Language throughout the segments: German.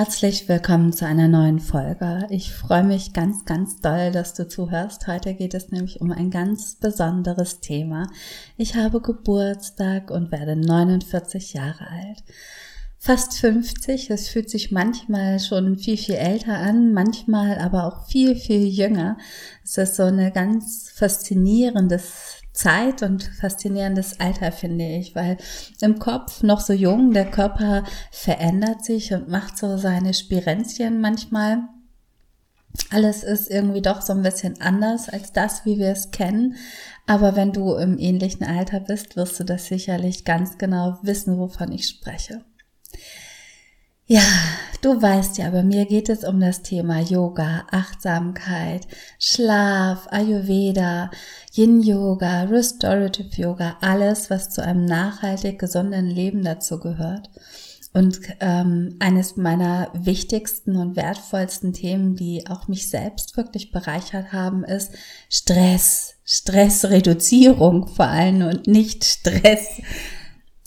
Herzlich willkommen zu einer neuen Folge. Ich freue mich ganz, ganz doll, dass du zuhörst. Heute geht es nämlich um ein ganz besonderes Thema. Ich habe Geburtstag und werde 49 Jahre alt. Fast 50, es fühlt sich manchmal schon viel, viel älter an, manchmal aber auch viel, viel jünger. Es ist so eine ganz faszinierendes Zeit und faszinierendes Alter, finde ich, weil im Kopf noch so jung, der Körper verändert sich und macht so seine Spirenzchen manchmal. Alles ist irgendwie doch so ein bisschen anders als das, wie wir es kennen. Aber wenn du im ähnlichen Alter bist, wirst du das sicherlich ganz genau wissen, wovon ich spreche. Ja, du weißt ja, bei mir geht es um das Thema Yoga, Achtsamkeit, Schlaf, Ayurveda, Yin Yoga, Restorative Yoga, alles, was zu einem nachhaltig gesunden Leben dazu gehört. Und ähm, eines meiner wichtigsten und wertvollsten Themen, die auch mich selbst wirklich bereichert haben, ist Stress, Stressreduzierung vor allem und nicht Stress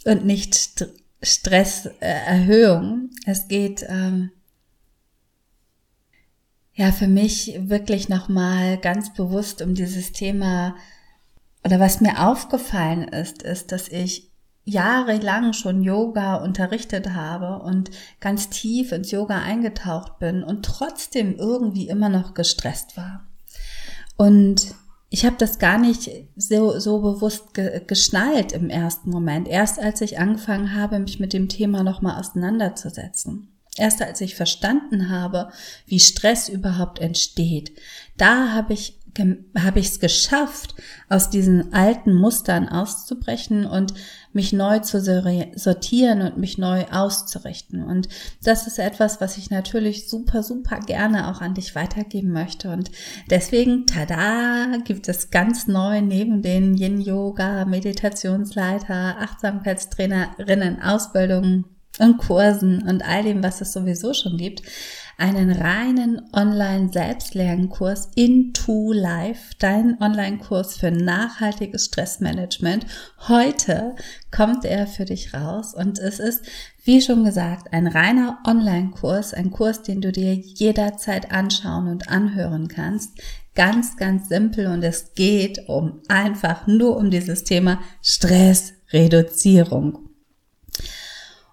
und nicht Stress Stresserhöhung. Es geht ähm, ja für mich wirklich nochmal ganz bewusst um dieses Thema oder was mir aufgefallen ist, ist, dass ich jahrelang schon Yoga unterrichtet habe und ganz tief ins Yoga eingetaucht bin und trotzdem irgendwie immer noch gestresst war. Und ich habe das gar nicht so, so bewusst ge geschnallt im ersten Moment. Erst als ich angefangen habe, mich mit dem Thema nochmal auseinanderzusetzen. Erst als ich verstanden habe, wie Stress überhaupt entsteht. Da habe ich habe ich es geschafft, aus diesen alten Mustern auszubrechen und mich neu zu sortieren und mich neu auszurichten. Und das ist etwas, was ich natürlich super, super gerne auch an dich weitergeben möchte. Und deswegen, tada, gibt es ganz neu neben den Yin-Yoga, Meditationsleiter, Achtsamkeitstrainerinnen, Ausbildungen und Kursen und all dem, was es sowieso schon gibt, einen reinen Online-Selbstlernkurs Into Life, dein Online-Kurs für nachhaltiges Stressmanagement. Heute kommt er für dich raus und es ist, wie schon gesagt, ein reiner Online-Kurs, ein Kurs, den du dir jederzeit anschauen und anhören kannst. Ganz, ganz simpel und es geht um einfach nur um dieses Thema Stressreduzierung.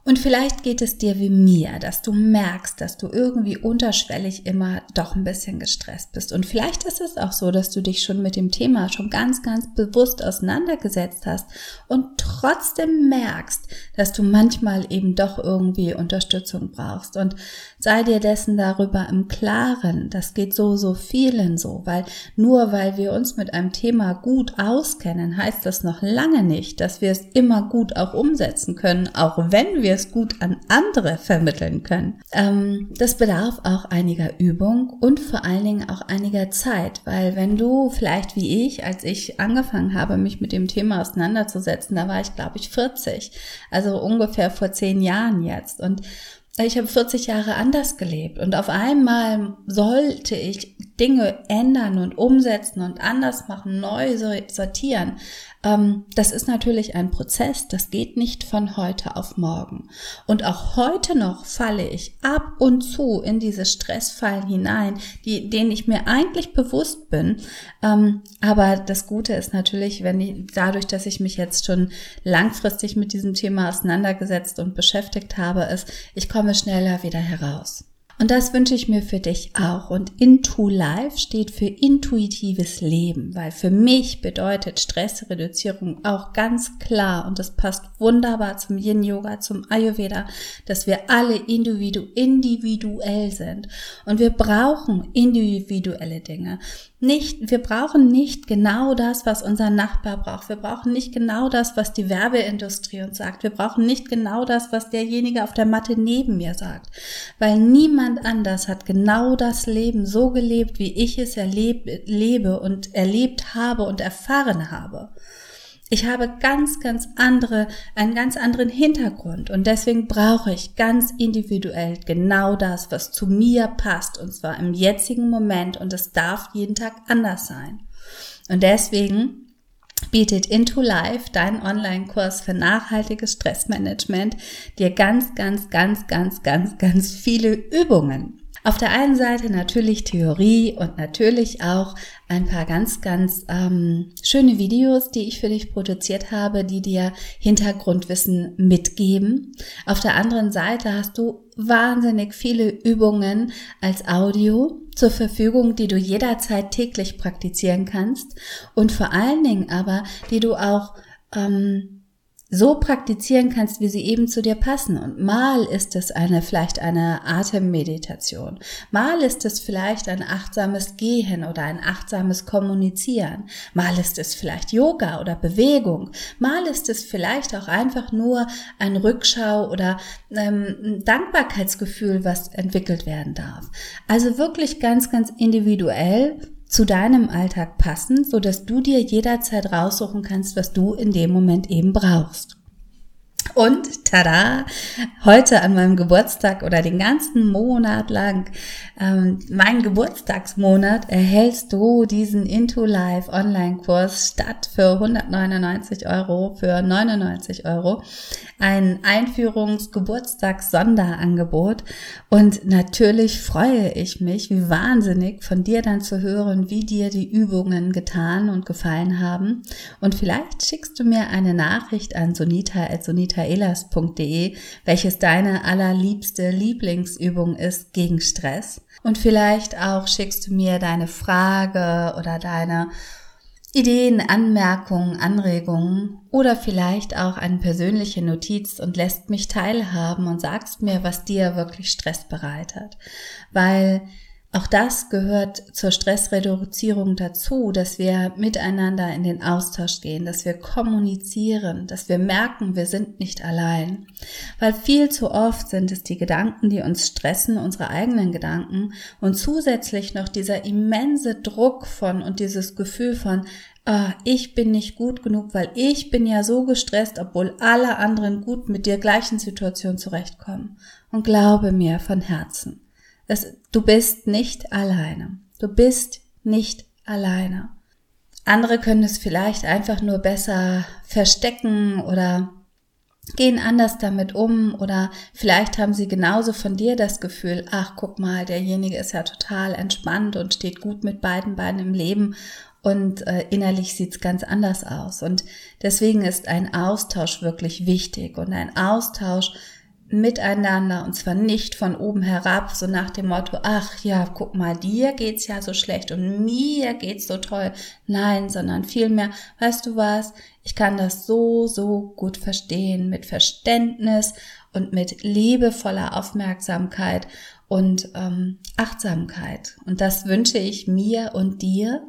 Und vielleicht geht es dir wie mir, dass du merkst, dass du irgendwie unterschwellig immer doch ein bisschen gestresst bist. Und vielleicht ist es auch so, dass du dich schon mit dem Thema schon ganz, ganz bewusst auseinandergesetzt hast und trotzdem merkst, dass du manchmal eben doch irgendwie Unterstützung brauchst. Und sei dir dessen darüber im Klaren. Das geht so, so vielen so, weil nur weil wir uns mit einem Thema gut auskennen, heißt das noch lange nicht, dass wir es immer gut auch umsetzen können, auch wenn wir wir es gut an andere vermitteln können. Ähm, das bedarf auch einiger Übung und vor allen Dingen auch einiger Zeit, weil wenn du vielleicht wie ich, als ich angefangen habe, mich mit dem Thema auseinanderzusetzen, da war ich glaube ich 40, also ungefähr vor zehn Jahren jetzt. Und ich habe 40 Jahre anders gelebt. Und auf einmal sollte ich Dinge ändern und umsetzen und anders machen, neu sortieren. Ähm, das ist natürlich ein Prozess, das geht nicht von heute auf morgen. Und auch heute noch falle ich ab und zu in diese Stressfallen hinein, die, denen ich mir eigentlich bewusst bin. Ähm, aber das Gute ist natürlich, wenn ich, dadurch, dass ich mich jetzt schon langfristig mit diesem Thema auseinandergesetzt und beschäftigt habe, ist, ich komme schneller wieder heraus. Und das wünsche ich mir für dich auch. Und Into Life steht für intuitives Leben, weil für mich bedeutet Stressreduzierung auch ganz klar und das passt wunderbar zum Yin Yoga, zum Ayurveda, dass wir alle individu individuell sind und wir brauchen individuelle Dinge. Nicht, wir brauchen nicht genau das, was unser Nachbar braucht. Wir brauchen nicht genau das, was die Werbeindustrie uns sagt. Wir brauchen nicht genau das, was derjenige auf der Matte neben mir sagt. Weil niemand anders hat genau das Leben so gelebt, wie ich es erleb, lebe und erlebt habe und erfahren habe. Ich habe ganz, ganz andere, einen ganz anderen Hintergrund und deswegen brauche ich ganz individuell genau das, was zu mir passt und zwar im jetzigen Moment und es darf jeden Tag anders sein. Und deswegen bietet Into Life, dein Online-Kurs für nachhaltiges Stressmanagement, dir ganz, ganz, ganz, ganz, ganz, ganz viele Übungen auf der einen Seite natürlich Theorie und natürlich auch ein paar ganz, ganz ähm, schöne Videos, die ich für dich produziert habe, die dir Hintergrundwissen mitgeben. Auf der anderen Seite hast du wahnsinnig viele Übungen als Audio zur Verfügung, die du jederzeit täglich praktizieren kannst und vor allen Dingen aber, die du auch ähm, so praktizieren kannst, wie sie eben zu dir passen. Und mal ist es eine, vielleicht eine Atemmeditation. Mal ist es vielleicht ein achtsames Gehen oder ein achtsames Kommunizieren. Mal ist es vielleicht Yoga oder Bewegung. Mal ist es vielleicht auch einfach nur ein Rückschau oder ähm, ein Dankbarkeitsgefühl, was entwickelt werden darf. Also wirklich ganz, ganz individuell zu deinem Alltag passen, so dass du dir jederzeit raussuchen kannst, was du in dem Moment eben brauchst. Und tada, heute an meinem Geburtstag oder den ganzen Monat lang, ähm, meinen Geburtstagsmonat, erhältst du diesen Into Life Online-Kurs statt für 199 Euro für 99 Euro. Ein Einführungs-Geburtstags-Sonderangebot. Und natürlich freue ich mich wie wahnsinnig von dir dann zu hören, wie dir die Übungen getan und gefallen haben. Und vielleicht schickst du mir eine Nachricht an sonita.sonita michaelas.de, welches deine allerliebste Lieblingsübung ist gegen Stress. Und vielleicht auch schickst du mir deine Frage oder deine Ideen, Anmerkungen, Anregungen oder vielleicht auch eine persönliche Notiz und lässt mich teilhaben und sagst mir, was dir wirklich Stress bereitet. Weil auch das gehört zur Stressreduzierung dazu, dass wir miteinander in den Austausch gehen, dass wir kommunizieren, dass wir merken, wir sind nicht allein. Weil viel zu oft sind es die Gedanken, die uns stressen, unsere eigenen Gedanken und zusätzlich noch dieser immense Druck von und dieses Gefühl von, ah, ich bin nicht gut genug, weil ich bin ja so gestresst, obwohl alle anderen gut mit der gleichen Situation zurechtkommen. Und glaube mir von Herzen es, du bist nicht alleine. Du bist nicht alleine. Andere können es vielleicht einfach nur besser verstecken oder gehen anders damit um oder vielleicht haben sie genauso von dir das Gefühl, ach guck mal, derjenige ist ja total entspannt und steht gut mit beiden Beinen im Leben und äh, innerlich sieht's ganz anders aus. Und deswegen ist ein Austausch wirklich wichtig und ein Austausch miteinander und zwar nicht von oben herab, so nach dem Motto, ach ja, guck mal, dir geht's ja so schlecht und mir geht's so toll. Nein, sondern vielmehr, weißt du was, ich kann das so, so gut verstehen mit Verständnis und mit liebevoller Aufmerksamkeit und ähm, Achtsamkeit. Und das wünsche ich mir und dir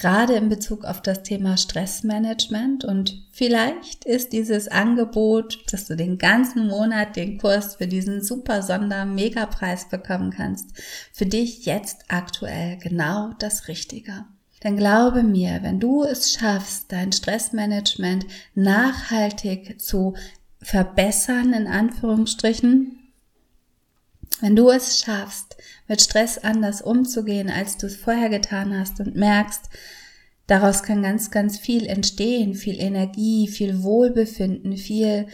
gerade in Bezug auf das Thema Stressmanagement. Und vielleicht ist dieses Angebot, dass du den ganzen Monat den Kurs für diesen super Sonder-Megapreis bekommen kannst, für dich jetzt aktuell genau das Richtige. Denn glaube mir, wenn du es schaffst, dein Stressmanagement nachhaltig zu verbessern, in Anführungsstrichen, wenn du es schaffst, mit Stress anders umzugehen, als du es vorher getan hast und merkst, daraus kann ganz, ganz viel entstehen, viel Energie, viel Wohlbefinden, viel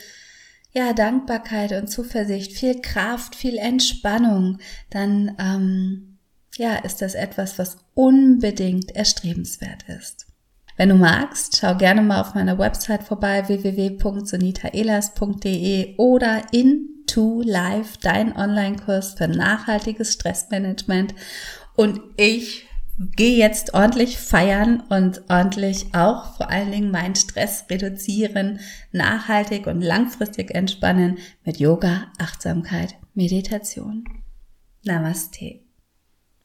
ja, Dankbarkeit und Zuversicht, viel Kraft, viel Entspannung, dann ähm, ja, ist das etwas, was unbedingt erstrebenswert ist. Wenn du magst, schau gerne mal auf meiner Website vorbei www.sonitaelas.de oder in to Life, dein Online-Kurs für nachhaltiges Stressmanagement. Und ich gehe jetzt ordentlich feiern und ordentlich auch vor allen Dingen meinen Stress reduzieren, nachhaltig und langfristig entspannen mit Yoga, Achtsamkeit, Meditation. Namaste.